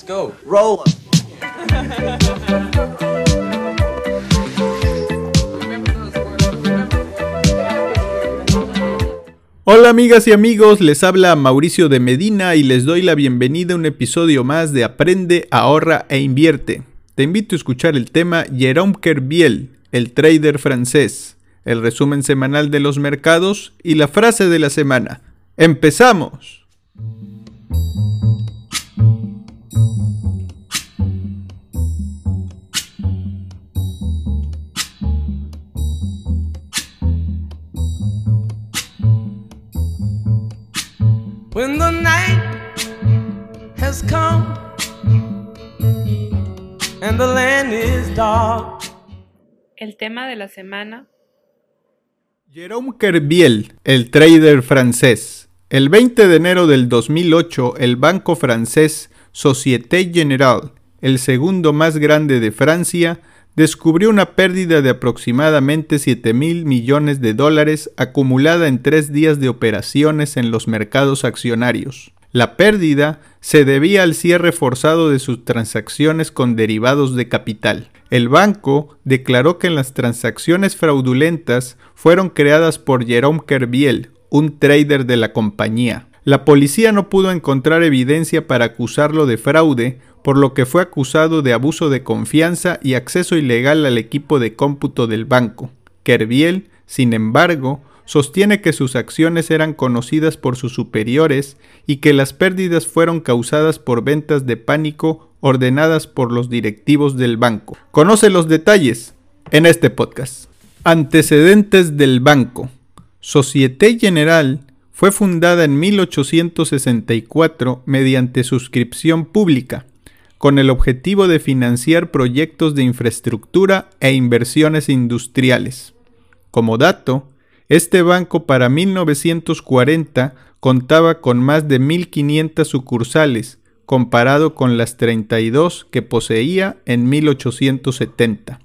Let's go. Roll. Hola amigas y amigos, les habla Mauricio de Medina y les doy la bienvenida a un episodio más de Aprende, ahorra e invierte. Te invito a escuchar el tema Jérôme Kerviel, el trader francés, el resumen semanal de los mercados y la frase de la semana. ¡Empezamos! When the night has come and the land is dark. El tema de la semana Jérôme Kerviel, el trader francés. El 20 de enero del 2008, el banco francés Société Générale, el segundo más grande de Francia, descubrió una pérdida de aproximadamente 7 mil millones de dólares acumulada en tres días de operaciones en los mercados accionarios. La pérdida se debía al cierre forzado de sus transacciones con derivados de capital. El banco declaró que las transacciones fraudulentas fueron creadas por Jérôme Kerviel, un trader de la compañía. La policía no pudo encontrar evidencia para acusarlo de fraude, por lo que fue acusado de abuso de confianza y acceso ilegal al equipo de cómputo del banco. Kerviel, sin embargo, sostiene que sus acciones eran conocidas por sus superiores y que las pérdidas fueron causadas por ventas de pánico ordenadas por los directivos del banco. Conoce los detalles en este podcast. Antecedentes del banco. Société Générale fue fundada en 1864 mediante suscripción pública, con el objetivo de financiar proyectos de infraestructura e inversiones industriales. Como dato, este banco para 1940 contaba con más de 1.500 sucursales, comparado con las 32 que poseía en 1870.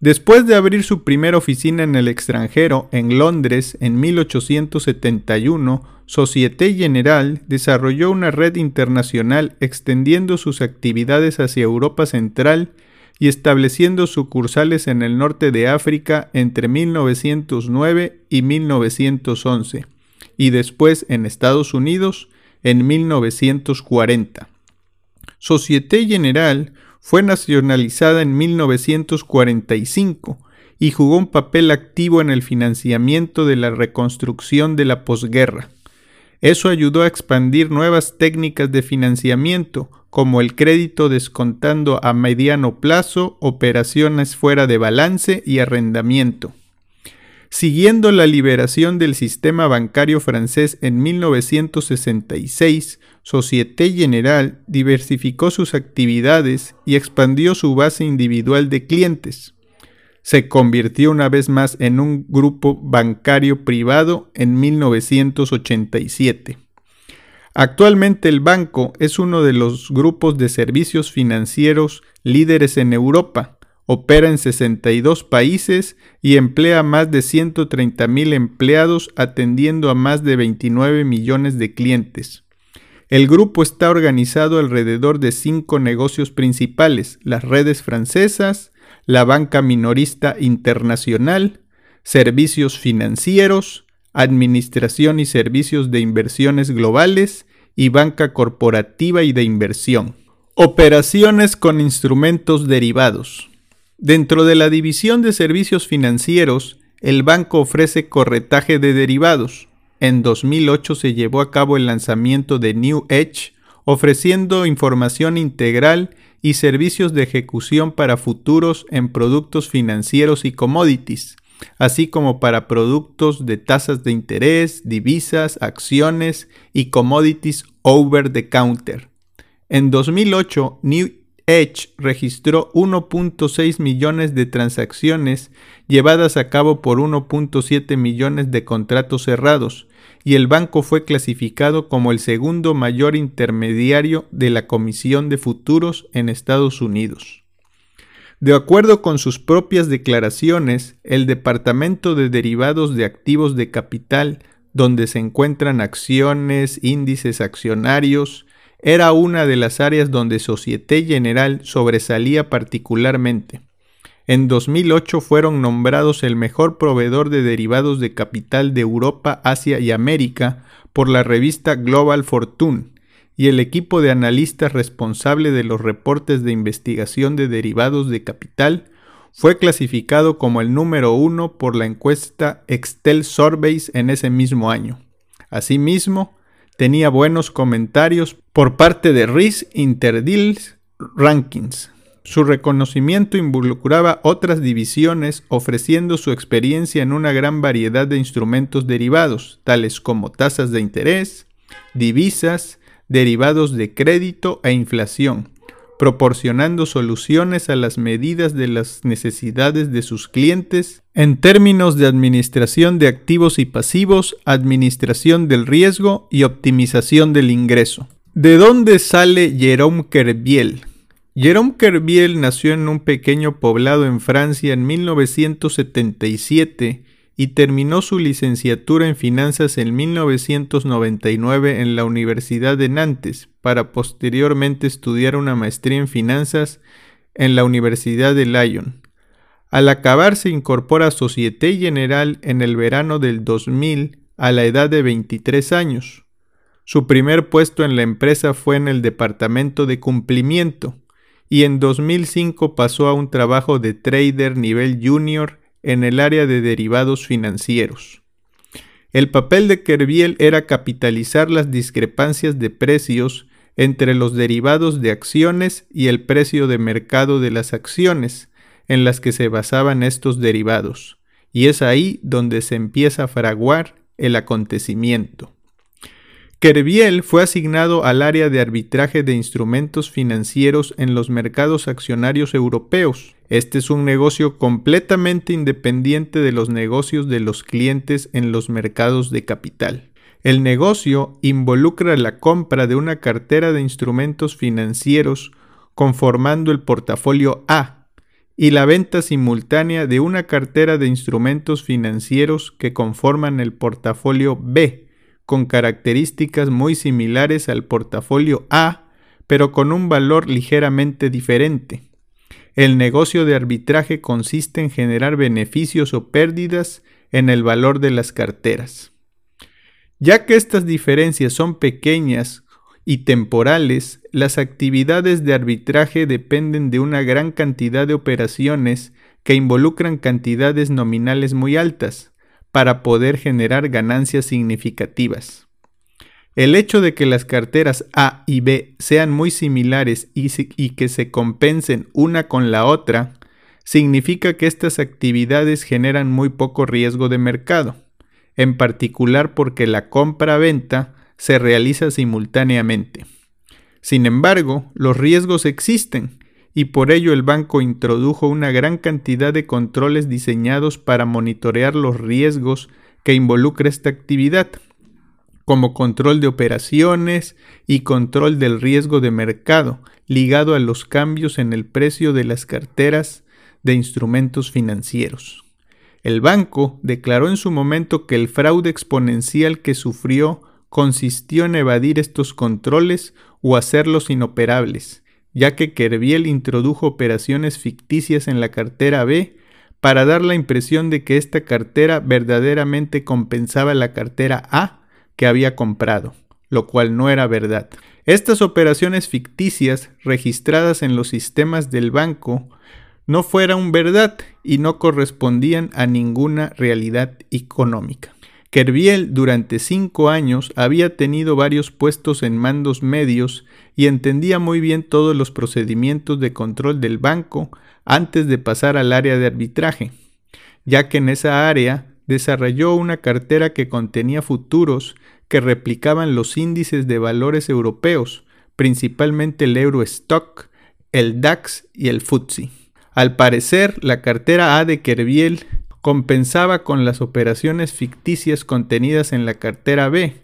Después de abrir su primera oficina en el extranjero, en Londres, en 1871, Société Générale desarrolló una red internacional extendiendo sus actividades hacia Europa Central y estableciendo sucursales en el norte de África entre 1909 y 1911, y después en Estados Unidos en 1940. Société Générale fue nacionalizada en 1945 y jugó un papel activo en el financiamiento de la reconstrucción de la posguerra. Eso ayudó a expandir nuevas técnicas de financiamiento, como el crédito descontando a mediano plazo, operaciones fuera de balance y arrendamiento. Siguiendo la liberación del sistema bancario francés en 1966, Société Générale diversificó sus actividades y expandió su base individual de clientes. Se convirtió una vez más en un grupo bancario privado en 1987. Actualmente el banco es uno de los grupos de servicios financieros líderes en Europa, opera en 62 países y emplea más de 130 mil empleados atendiendo a más de 29 millones de clientes. El grupo está organizado alrededor de cinco negocios principales, las redes francesas, la banca minorista internacional, servicios financieros, administración y servicios de inversiones globales y banca corporativa y de inversión. Operaciones con instrumentos derivados. Dentro de la división de servicios financieros, el banco ofrece corretaje de derivados. En 2008 se llevó a cabo el lanzamiento de New Edge, ofreciendo información integral y servicios de ejecución para futuros en productos financieros y commodities, así como para productos de tasas de interés, divisas, acciones y commodities over the counter. En 2008, New Edge registró 1.6 millones de transacciones llevadas a cabo por 1.7 millones de contratos cerrados, y el banco fue clasificado como el segundo mayor intermediario de la Comisión de Futuros en Estados Unidos. De acuerdo con sus propias declaraciones, el Departamento de Derivados de Activos de Capital, donde se encuentran acciones, índices accionarios, era una de las áreas donde Societe General sobresalía particularmente. En 2008 fueron nombrados el mejor proveedor de derivados de capital de Europa, Asia y América por la revista Global Fortune y el equipo de analistas responsable de los reportes de investigación de derivados de capital fue clasificado como el número uno por la encuesta Excel Surveys en ese mismo año. Asimismo, tenía buenos comentarios por parte de RIS Interdeals Rankings, su reconocimiento involucraba otras divisiones ofreciendo su experiencia en una gran variedad de instrumentos derivados, tales como tasas de interés, divisas, derivados de crédito e inflación, proporcionando soluciones a las medidas de las necesidades de sus clientes en términos de administración de activos y pasivos, administración del riesgo y optimización del ingreso. ¿De dónde sale Jerome Kerviel? Jérôme Kerviel nació en un pequeño poblado en Francia en 1977 y terminó su licenciatura en finanzas en 1999 en la Universidad de Nantes, para posteriormente estudiar una maestría en finanzas en la Universidad de Lyon. Al acabar se incorpora a Société Générale en el verano del 2000 a la edad de 23 años. Su primer puesto en la empresa fue en el departamento de cumplimiento, y en 2005 pasó a un trabajo de trader nivel junior en el área de derivados financieros. El papel de Kerviel era capitalizar las discrepancias de precios entre los derivados de acciones y el precio de mercado de las acciones en las que se basaban estos derivados, y es ahí donde se empieza a fraguar el acontecimiento. Kerviel fue asignado al área de arbitraje de instrumentos financieros en los mercados accionarios europeos. Este es un negocio completamente independiente de los negocios de los clientes en los mercados de capital. El negocio involucra la compra de una cartera de instrumentos financieros conformando el portafolio A y la venta simultánea de una cartera de instrumentos financieros que conforman el portafolio B con características muy similares al portafolio A, pero con un valor ligeramente diferente. El negocio de arbitraje consiste en generar beneficios o pérdidas en el valor de las carteras. Ya que estas diferencias son pequeñas y temporales, las actividades de arbitraje dependen de una gran cantidad de operaciones que involucran cantidades nominales muy altas, para poder generar ganancias significativas. El hecho de que las carteras A y B sean muy similares y, que se compensen una con la otra, significa que estas actividades generan muy poco riesgo de mercado, en particular porque la compra-venta se realiza simultáneamente. Sin embargo, los riesgos existen y por ello el banco introdujo una gran cantidad de controles diseñados para monitorear los riesgos que involucra esta actividad, como control de operaciones y control del riesgo de mercado ligado a los cambios en el precio de las carteras de instrumentos financieros. El banco declaró en su momento que el fraude exponencial que sufrió consistió en evadir estos controles o hacerlos inoperables, ya que Kerviel introdujo operaciones ficticias en la cartera B para dar la impresión de que esta cartera verdaderamente compensaba la cartera A que había comprado, lo cual no era verdad. Estas operaciones ficticias registradas en los sistemas del banco no fueron verdad y no correspondían a ninguna realidad económica. Kerviel durante cinco años había tenido varios puestos en mandos medios y entendía muy bien todos los procedimientos de control del banco antes de pasar al área de arbitraje, ya que en esa área desarrolló una cartera que contenía futuros que replicaban los índices de valores europeos, principalmente el Eurostock, el DAX y el FTSE. Al parecer, la cartera A de Kerviel compensaba con las operaciones ficticias contenidas en la cartera B,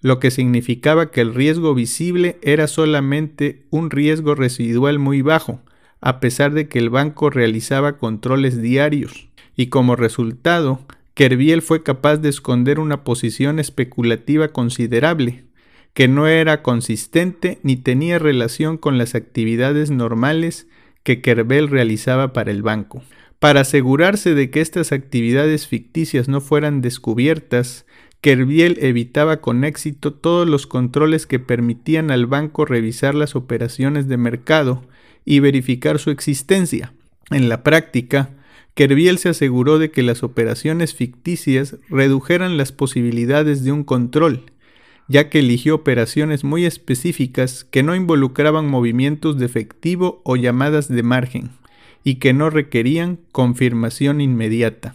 lo que significaba que el riesgo visible era solamente un riesgo residual muy bajo, a pesar de que el banco realizaba controles diarios, y como resultado, Kerviel fue capaz de esconder una posición especulativa considerable, que no era consistente ni tenía relación con las actividades normales que Kerbel realizaba para el banco. Para asegurarse de que estas actividades ficticias no fueran descubiertas, Kerbiel evitaba con éxito todos los controles que permitían al banco revisar las operaciones de mercado y verificar su existencia. En la práctica, Kerbiel se aseguró de que las operaciones ficticias redujeran las posibilidades de un control, ya que eligió operaciones muy específicas que no involucraban movimientos de efectivo o llamadas de margen, y que no requerían confirmación inmediata.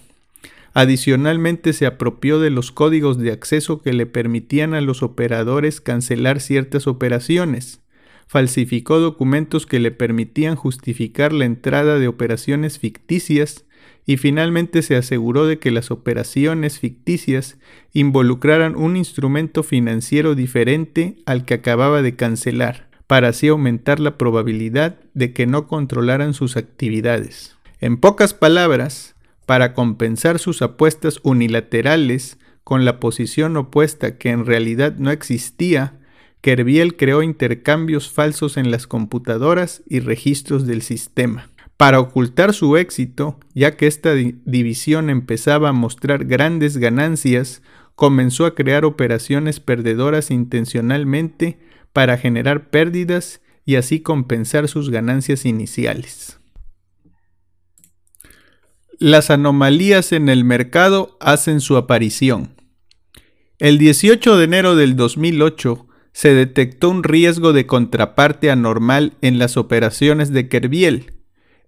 Adicionalmente se apropió de los códigos de acceso que le permitían a los operadores cancelar ciertas operaciones, falsificó documentos que le permitían justificar la entrada de operaciones ficticias y finalmente se aseguró de que las operaciones ficticias involucraran un instrumento financiero diferente al que acababa de cancelar, para así aumentar la probabilidad de que no controlaran sus actividades. En pocas palabras, para compensar sus apuestas unilaterales con la posición opuesta que en realidad no existía, Kerbiel creó intercambios falsos en las computadoras y registros del sistema. Para ocultar su éxito, ya que esta división empezaba a mostrar grandes ganancias, comenzó a crear operaciones perdedoras intencionalmente para generar pérdidas y así compensar sus ganancias iniciales. Las anomalías en el mercado hacen su aparición. El 18 de enero del 2008 se detectó un riesgo de contraparte anormal en las operaciones de Kerbiel,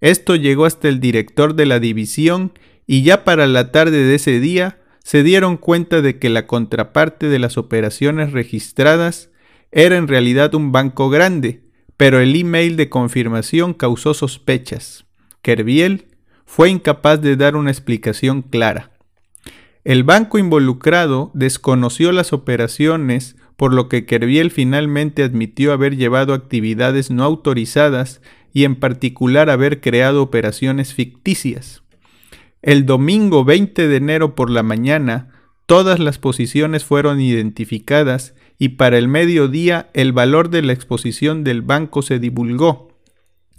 esto llegó hasta el director de la división y ya para la tarde de ese día se dieron cuenta de que la contraparte de las operaciones registradas era en realidad un banco grande, pero el email de confirmación causó sospechas. Kerbiel fue incapaz de dar una explicación clara. El banco involucrado desconoció las operaciones, por lo que Kerbiel finalmente admitió haber llevado actividades no autorizadas y en particular haber creado operaciones ficticias. El domingo 20 de enero por la mañana, todas las posiciones fueron identificadas y para el mediodía el valor de la exposición del banco se divulgó.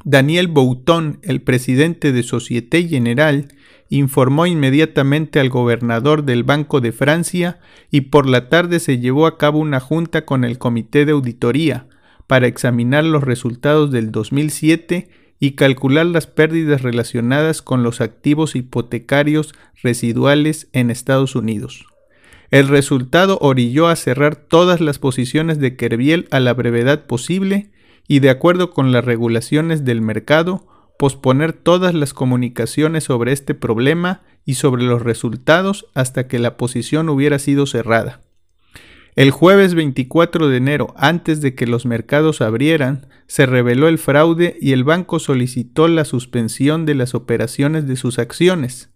Daniel Bouton, el presidente de Société Générale, informó inmediatamente al gobernador del Banco de Francia y por la tarde se llevó a cabo una junta con el Comité de Auditoría, para examinar los resultados del 2007 y calcular las pérdidas relacionadas con los activos hipotecarios residuales en Estados Unidos. El resultado orilló a cerrar todas las posiciones de Kerbiel a la brevedad posible y, de acuerdo con las regulaciones del mercado, posponer todas las comunicaciones sobre este problema y sobre los resultados hasta que la posición hubiera sido cerrada. El jueves 24 de enero, antes de que los mercados abrieran, se reveló el fraude y el banco solicitó la suspensión de las operaciones de sus acciones.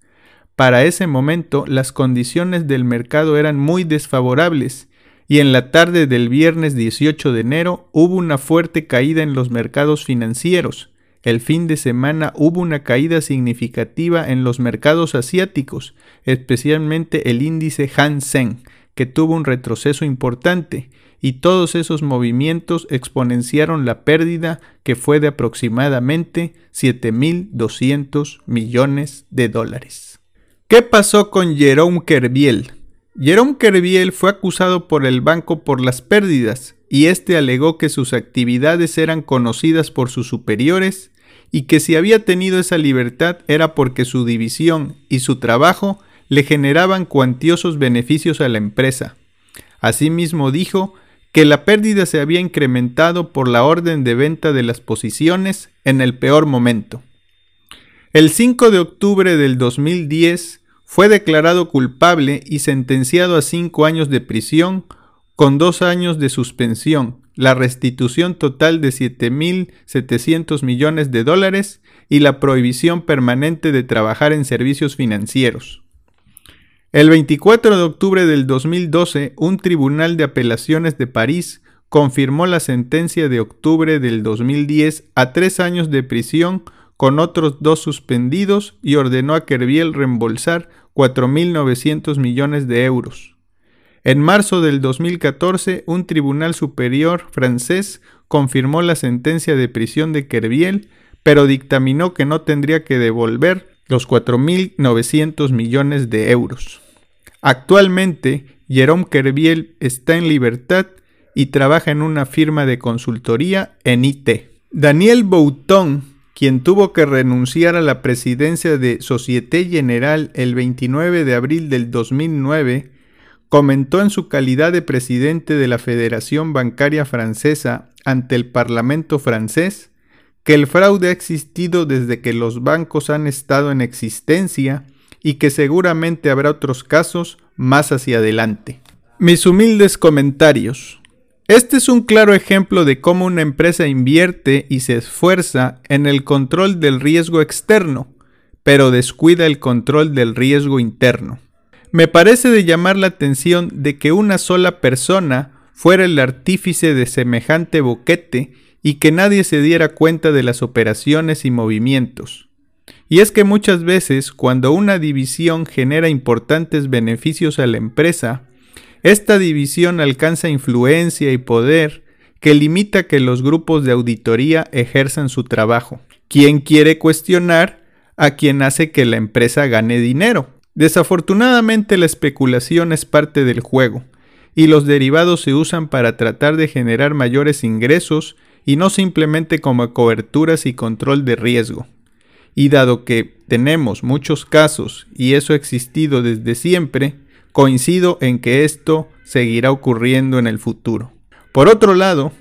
Para ese momento, las condiciones del mercado eran muy desfavorables y en la tarde del viernes 18 de enero hubo una fuerte caída en los mercados financieros. El fin de semana hubo una caída significativa en los mercados asiáticos, especialmente el índice Hang Seng, que tuvo un retroceso importante, y todos esos movimientos exponenciaron la pérdida que fue de aproximadamente 7.200 millones de dólares. ¿Qué pasó con Jerome Kerbiel? Jerome Kerbiel fue acusado por el banco por las pérdidas y este alegó que sus actividades eran conocidas por sus superiores y que si había tenido esa libertad era porque su división y su trabajo le generaban cuantiosos beneficios a la empresa. Asimismo dijo que la pérdida se había incrementado por la orden de venta de las posiciones en el peor momento. El 5 de octubre del 2010 fue declarado culpable y sentenciado a cinco años de prisión con dos años de suspensión, la restitución total de 7.700 millones de dólares y la prohibición permanente de trabajar en servicios financieros. El 24 de octubre del 2012, un tribunal de apelaciones de París confirmó la sentencia de octubre del 2010 a tres años de prisión con otros dos suspendidos y ordenó a Kerbiel reembolsar 4.900 millones de euros. En marzo del 2014, un tribunal superior francés confirmó la sentencia de prisión de Kerviel, pero dictaminó que no tendría que devolver los 4.900 millones de euros. Actualmente, Jerome Kerviel está en libertad y trabaja en una firma de consultoría en IT. Daniel Bouton, quien tuvo que renunciar a la presidencia de Société Générale el 29 de abril del 2009, comentó en su calidad de presidente de la Federación Bancaria Francesa ante el Parlamento francés que el fraude ha existido desde que los bancos han estado en existencia y que seguramente habrá otros casos más hacia adelante. Mis humildes comentarios. Este es un claro ejemplo de cómo una empresa invierte y se esfuerza en el control del riesgo externo, pero descuida el control del riesgo interno. Me parece de llamar la atención de que una sola persona fuera el artífice de semejante boquete y que nadie se diera cuenta de las operaciones y movimientos. Y es que muchas veces cuando una división genera importantes beneficios a la empresa, esta división alcanza influencia y poder que limita que los grupos de auditoría ejerzan su trabajo. ¿Quién quiere cuestionar a quien hace que la empresa gane dinero? Desafortunadamente la especulación es parte del juego, y los derivados se usan para tratar de generar mayores ingresos y no simplemente como coberturas y control de riesgo. Y dado que tenemos muchos casos y eso ha existido desde siempre, coincido en que esto seguirá ocurriendo en el futuro. Por otro lado,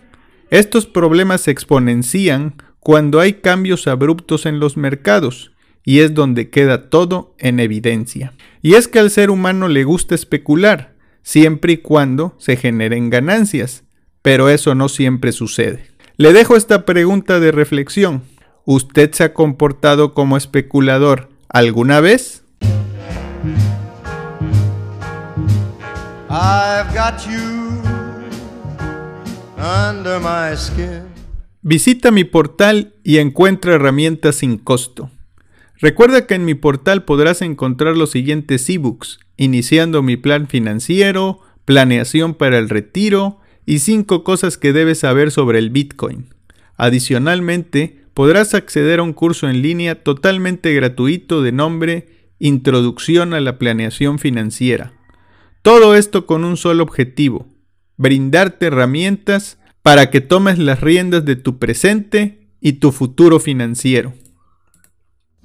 estos problemas se exponencian cuando hay cambios abruptos en los mercados, y es donde queda todo en evidencia. Y es que al ser humano le gusta especular, siempre y cuando se generen ganancias, pero eso no siempre sucede. Le dejo esta pregunta de reflexión. ¿Usted se ha comportado como especulador alguna vez? Visita mi portal y encuentra herramientas sin costo. Recuerda que en mi portal podrás encontrar los siguientes ebooks, iniciando mi plan financiero, planeación para el retiro y 5 cosas que debes saber sobre el Bitcoin. Adicionalmente, podrás acceder a un curso en línea totalmente gratuito de nombre Introducción a la Planeación Financiera. Todo esto con un solo objetivo, brindarte herramientas para que tomes las riendas de tu presente y tu futuro financiero.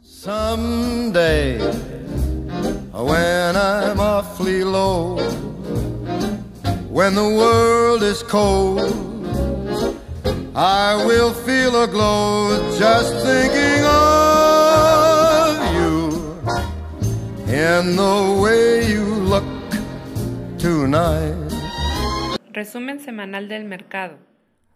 Someday, when I'm awfully low, when the world is cold, I will feel a glow just thinking of you and the way you look tonight. Resumen semanal del mercado.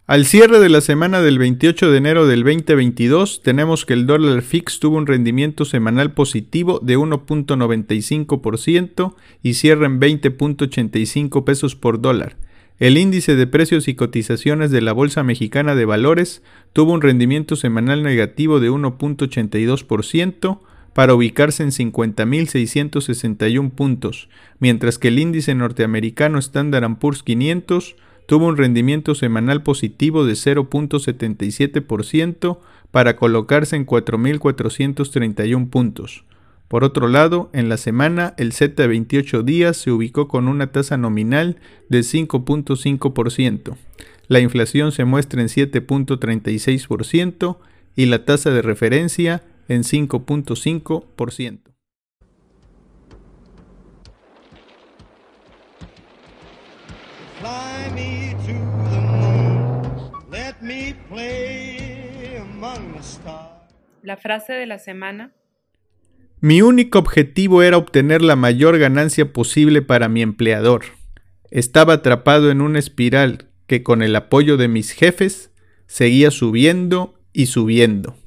Al cierre de la semana del 28 de enero del 2022, tenemos que el dólar fix tuvo un rendimiento semanal positivo de 1.95% y cierra en 20.85 pesos por dólar. El índice de precios y cotizaciones de la Bolsa Mexicana de Valores tuvo un rendimiento semanal negativo de 1.82% para ubicarse en 50.661 puntos, mientras que el índice norteamericano Standard Poor's 500 tuvo un rendimiento semanal positivo de 0.77% para colocarse en 4.431 puntos. Por otro lado, en la semana el Z de 28 días se ubicó con una tasa nominal de 5.5%. La inflación se muestra en 7.36% y la tasa de referencia en 5.5%. La frase de la semana. Mi único objetivo era obtener la mayor ganancia posible para mi empleador. Estaba atrapado en una espiral que con el apoyo de mis jefes seguía subiendo y subiendo.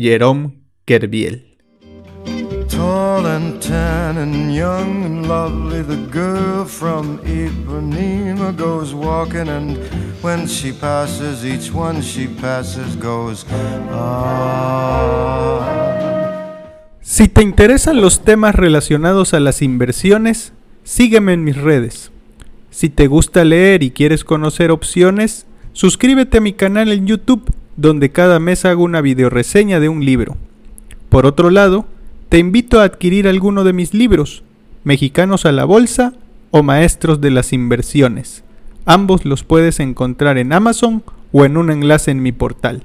Jerome Kerviel Tall and tan and young and lovely, the girl from Ipanema goes walking, and when she passes, each one she passes goes, ah. Si te interesan los temas relacionados a las inversiones, sígueme en mis redes. Si te gusta leer y quieres conocer opciones, suscríbete a mi canal en YouTube, donde cada mes hago una videoreseña de un libro. Por otro lado, te invito a adquirir alguno de mis libros, Mexicanos a la Bolsa o Maestros de las Inversiones. Ambos los puedes encontrar en Amazon o en un enlace en mi portal.